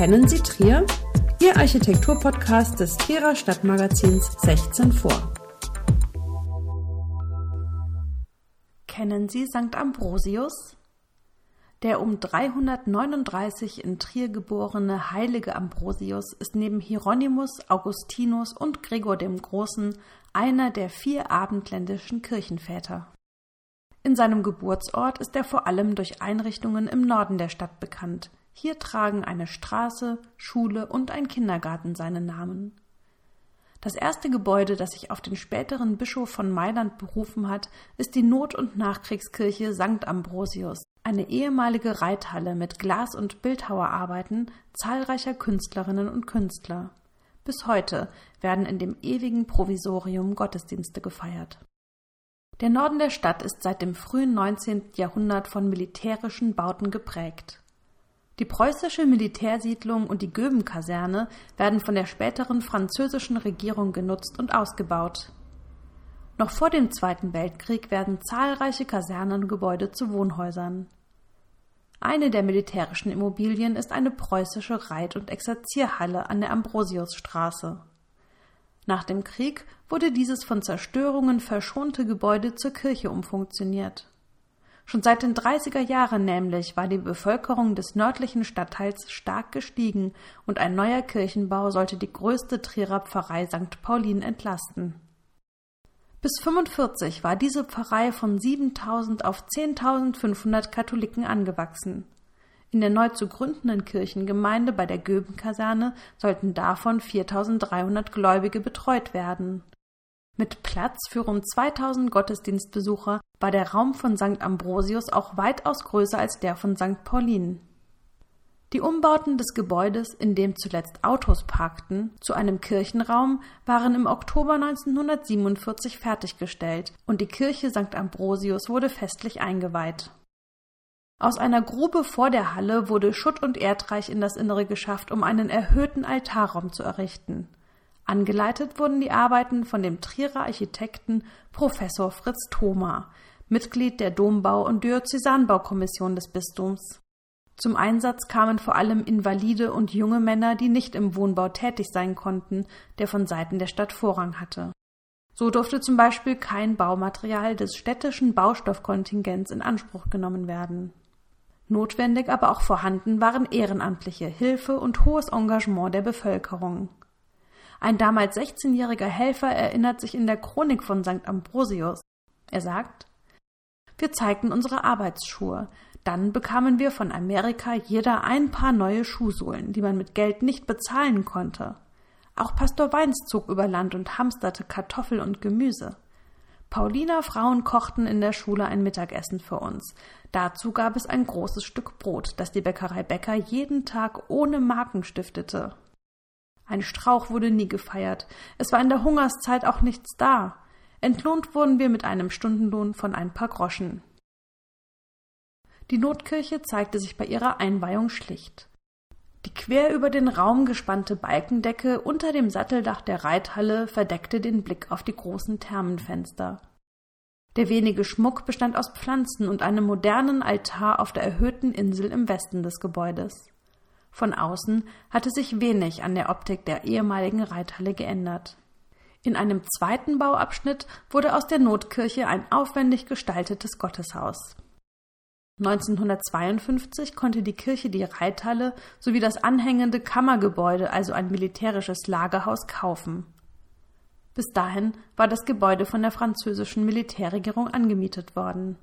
Kennen Sie Trier? Ihr Architekturpodcast des Trierer Stadtmagazins 16 vor. Kennen Sie St. Ambrosius? Der um 339 in Trier geborene heilige Ambrosius ist neben Hieronymus, Augustinus und Gregor dem Großen einer der vier abendländischen Kirchenväter. In seinem Geburtsort ist er vor allem durch Einrichtungen im Norden der Stadt bekannt. Hier tragen eine Straße, Schule und ein Kindergarten seinen Namen. Das erste Gebäude, das sich auf den späteren Bischof von Mailand berufen hat, ist die Not- und Nachkriegskirche St. Ambrosius, eine ehemalige Reithalle mit Glas- und Bildhauerarbeiten zahlreicher Künstlerinnen und Künstler. Bis heute werden in dem ewigen Provisorium Gottesdienste gefeiert. Der Norden der Stadt ist seit dem frühen 19. Jahrhundert von militärischen Bauten geprägt. Die preußische Militärsiedlung und die Göbenkaserne werden von der späteren französischen Regierung genutzt und ausgebaut. Noch vor dem Zweiten Weltkrieg werden zahlreiche Kasernengebäude zu Wohnhäusern. Eine der militärischen Immobilien ist eine preußische Reit- und Exerzierhalle an der Ambrosiusstraße. Nach dem Krieg wurde dieses von Zerstörungen verschonte Gebäude zur Kirche umfunktioniert. Schon seit den 30er Jahren nämlich war die Bevölkerung des nördlichen Stadtteils stark gestiegen und ein neuer Kirchenbau sollte die größte Trierer Pfarrei St. Paulin entlasten. Bis 45 war diese Pfarrei von 7000 auf 10.500 Katholiken angewachsen. In der neu zu gründenden Kirchengemeinde bei der Göbenkaserne sollten davon 4300 Gläubige betreut werden. Mit Platz für rund 2000 Gottesdienstbesucher war der Raum von St. Ambrosius auch weitaus größer als der von St. Paulin. Die Umbauten des Gebäudes, in dem zuletzt Autos parkten, zu einem Kirchenraum waren im Oktober 1947 fertiggestellt und die Kirche St. Ambrosius wurde festlich eingeweiht. Aus einer Grube vor der Halle wurde Schutt und Erdreich in das Innere geschafft, um einen erhöhten Altarraum zu errichten. Angeleitet wurden die Arbeiten von dem Trierer Architekten Professor Fritz Thoma, Mitglied der Dombau- und Diözesanbaukommission des Bistums. Zum Einsatz kamen vor allem Invalide und junge Männer, die nicht im Wohnbau tätig sein konnten, der von Seiten der Stadt Vorrang hatte. So durfte zum Beispiel kein Baumaterial des städtischen Baustoffkontingents in Anspruch genommen werden. Notwendig, aber auch vorhanden waren ehrenamtliche Hilfe und hohes Engagement der Bevölkerung. Ein damals 16-jähriger Helfer erinnert sich in der Chronik von St. Ambrosius. Er sagt, wir zeigten unsere Arbeitsschuhe. Dann bekamen wir von Amerika jeder ein paar neue Schuhsohlen, die man mit Geld nicht bezahlen konnte. Auch Pastor Weins zog über Land und hamsterte Kartoffel und Gemüse. Pauliner Frauen kochten in der Schule ein Mittagessen für uns. Dazu gab es ein großes Stück Brot, das die Bäckerei Bäcker jeden Tag ohne Marken stiftete. Ein Strauch wurde nie gefeiert. Es war in der Hungerszeit auch nichts da. Entlohnt wurden wir mit einem Stundenlohn von ein paar Groschen. Die Notkirche zeigte sich bei ihrer Einweihung schlicht. Die quer über den Raum gespannte Balkendecke unter dem Satteldach der Reithalle verdeckte den Blick auf die großen Thermenfenster. Der wenige Schmuck bestand aus Pflanzen und einem modernen Altar auf der erhöhten Insel im Westen des Gebäudes. Von außen hatte sich wenig an der Optik der ehemaligen Reithalle geändert. In einem zweiten Bauabschnitt wurde aus der Notkirche ein aufwendig gestaltetes Gotteshaus. 1952 konnte die Kirche die Reithalle sowie das anhängende Kammergebäude, also ein militärisches Lagerhaus, kaufen. Bis dahin war das Gebäude von der französischen Militärregierung angemietet worden.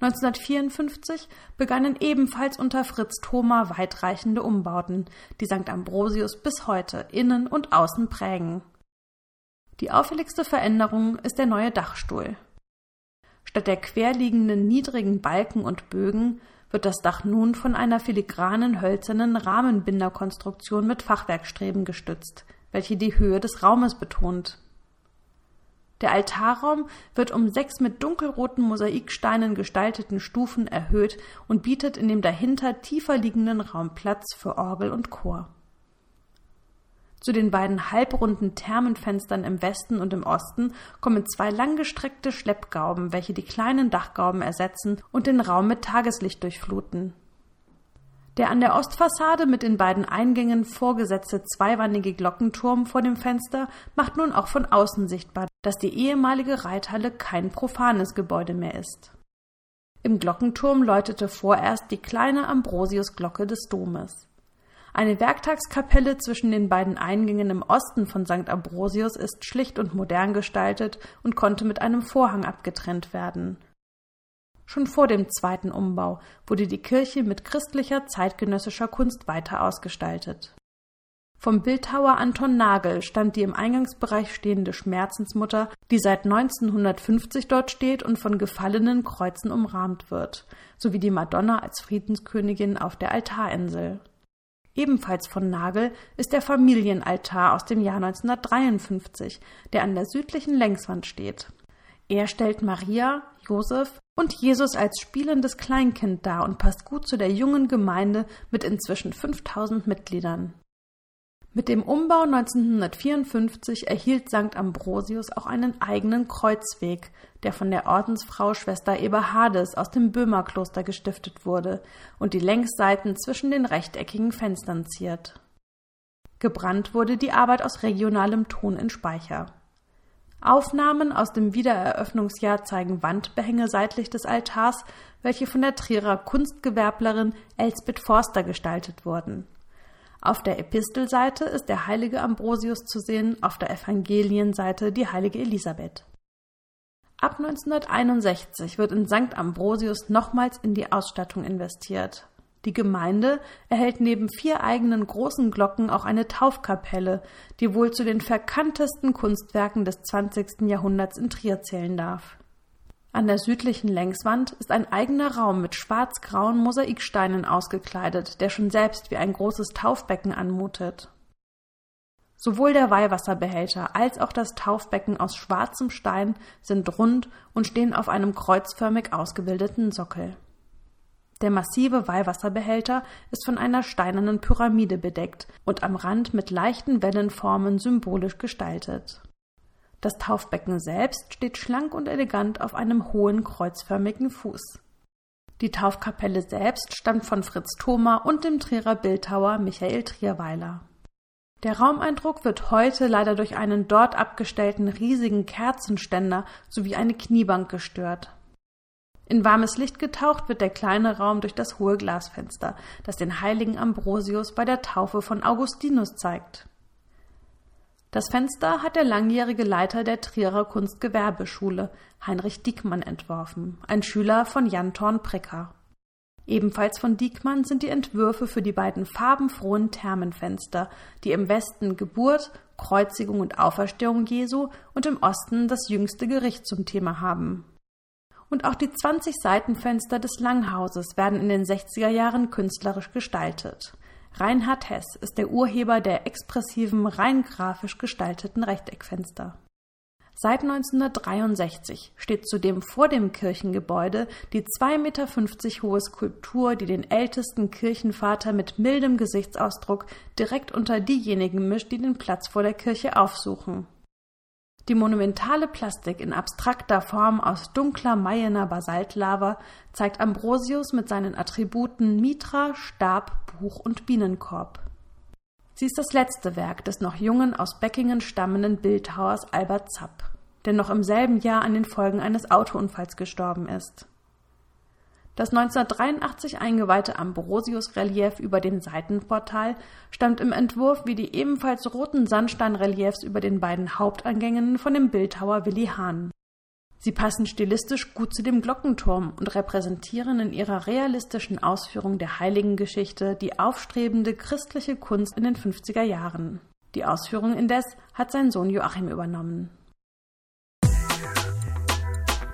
1954 begannen ebenfalls unter Fritz Thoma weitreichende Umbauten, die St. Ambrosius bis heute innen und außen prägen. Die auffälligste Veränderung ist der neue Dachstuhl. Statt der querliegenden niedrigen Balken und Bögen wird das Dach nun von einer filigranen hölzernen Rahmenbinderkonstruktion mit Fachwerkstreben gestützt, welche die Höhe des Raumes betont. Der Altarraum wird um sechs mit dunkelroten Mosaiksteinen gestalteten Stufen erhöht und bietet in dem dahinter tiefer liegenden Raum Platz für Orgel und Chor. Zu den beiden halbrunden Thermenfenstern im Westen und im Osten kommen zwei langgestreckte Schleppgauben, welche die kleinen Dachgauben ersetzen und den Raum mit Tageslicht durchfluten. Der an der Ostfassade mit den beiden Eingängen vorgesetzte zweiwandige Glockenturm vor dem Fenster macht nun auch von außen sichtbar, dass die ehemalige Reithalle kein profanes Gebäude mehr ist. Im Glockenturm läutete vorerst die kleine Ambrosiusglocke des Domes. Eine Werktagskapelle zwischen den beiden Eingängen im Osten von St. Ambrosius ist schlicht und modern gestaltet und konnte mit einem Vorhang abgetrennt werden. Schon vor dem zweiten Umbau wurde die Kirche mit christlicher zeitgenössischer Kunst weiter ausgestaltet. Vom Bildhauer Anton Nagel stammt die im Eingangsbereich stehende Schmerzensmutter, die seit 1950 dort steht und von gefallenen Kreuzen umrahmt wird, sowie die Madonna als Friedenskönigin auf der Altarinsel. Ebenfalls von Nagel ist der Familienaltar aus dem Jahr 1953, der an der südlichen Längswand steht. Er stellt Maria, Josef und Jesus als spielendes Kleinkind dar und passt gut zu der jungen Gemeinde mit inzwischen 5000 Mitgliedern. Mit dem Umbau 1954 erhielt St. Ambrosius auch einen eigenen Kreuzweg, der von der Ordensfrau Schwester Eberhardes aus dem Böhmerkloster gestiftet wurde und die Längsseiten zwischen den rechteckigen Fenstern ziert. Gebrannt wurde die Arbeit aus regionalem Ton in Speicher. Aufnahmen aus dem Wiedereröffnungsjahr zeigen Wandbehänge seitlich des Altars, welche von der Trierer Kunstgewerblerin Elsbeth Forster gestaltet wurden. Auf der Epistelseite ist der heilige Ambrosius zu sehen, auf der Evangelienseite die heilige Elisabeth. Ab 1961 wird in St. Ambrosius nochmals in die Ausstattung investiert. Die Gemeinde erhält neben vier eigenen großen Glocken auch eine Taufkapelle, die wohl zu den verkanntesten Kunstwerken des 20. Jahrhunderts in Trier zählen darf. An der südlichen Längswand ist ein eigener Raum mit schwarz-grauen Mosaiksteinen ausgekleidet, der schon selbst wie ein großes Taufbecken anmutet. Sowohl der Weihwasserbehälter als auch das Taufbecken aus schwarzem Stein sind rund und stehen auf einem kreuzförmig ausgebildeten Sockel. Der massive Weihwasserbehälter ist von einer steinernen Pyramide bedeckt und am Rand mit leichten Wellenformen symbolisch gestaltet. Das Taufbecken selbst steht schlank und elegant auf einem hohen kreuzförmigen Fuß. Die Taufkapelle selbst stammt von Fritz Thoma und dem Trierer Bildhauer Michael Trierweiler. Der Raumeindruck wird heute leider durch einen dort abgestellten riesigen Kerzenständer sowie eine Kniebank gestört. In warmes Licht getaucht wird der kleine Raum durch das hohe Glasfenster, das den heiligen Ambrosius bei der Taufe von Augustinus zeigt. Das Fenster hat der langjährige Leiter der Trierer Kunstgewerbeschule, Heinrich Diekmann, entworfen, ein Schüler von Jan Thorn Pricker. Ebenfalls von Diekmann sind die Entwürfe für die beiden farbenfrohen Thermenfenster, die im Westen Geburt, Kreuzigung und Auferstehung Jesu und im Osten das jüngste Gericht zum Thema haben und auch die 20 Seitenfenster des Langhauses werden in den 60er Jahren künstlerisch gestaltet. Reinhard Hess ist der Urheber der expressiven, rein grafisch gestalteten Rechteckfenster. Seit 1963 steht zudem vor dem Kirchengebäude die 2,50 Meter hohe Skulptur, die den ältesten Kirchenvater mit mildem Gesichtsausdruck direkt unter diejenigen mischt, die den Platz vor der Kirche aufsuchen. Die monumentale Plastik in abstrakter Form aus dunkler Mayener Basaltlava zeigt Ambrosius mit seinen Attributen Mitra, Stab, Buch und Bienenkorb. Sie ist das letzte Werk des noch jungen, aus Beckingen stammenden Bildhauers Albert Zapp, der noch im selben Jahr an den Folgen eines Autounfalls gestorben ist. Das 1983 eingeweihte Ambrosius-Relief über dem Seitenportal stammt im Entwurf wie die ebenfalls roten Sandsteinreliefs über den beiden Haupteingängen von dem Bildhauer Willi Hahn. Sie passen stilistisch gut zu dem Glockenturm und repräsentieren in ihrer realistischen Ausführung der Heiligengeschichte die aufstrebende christliche Kunst in den 50er Jahren. Die Ausführung indes hat sein Sohn Joachim übernommen.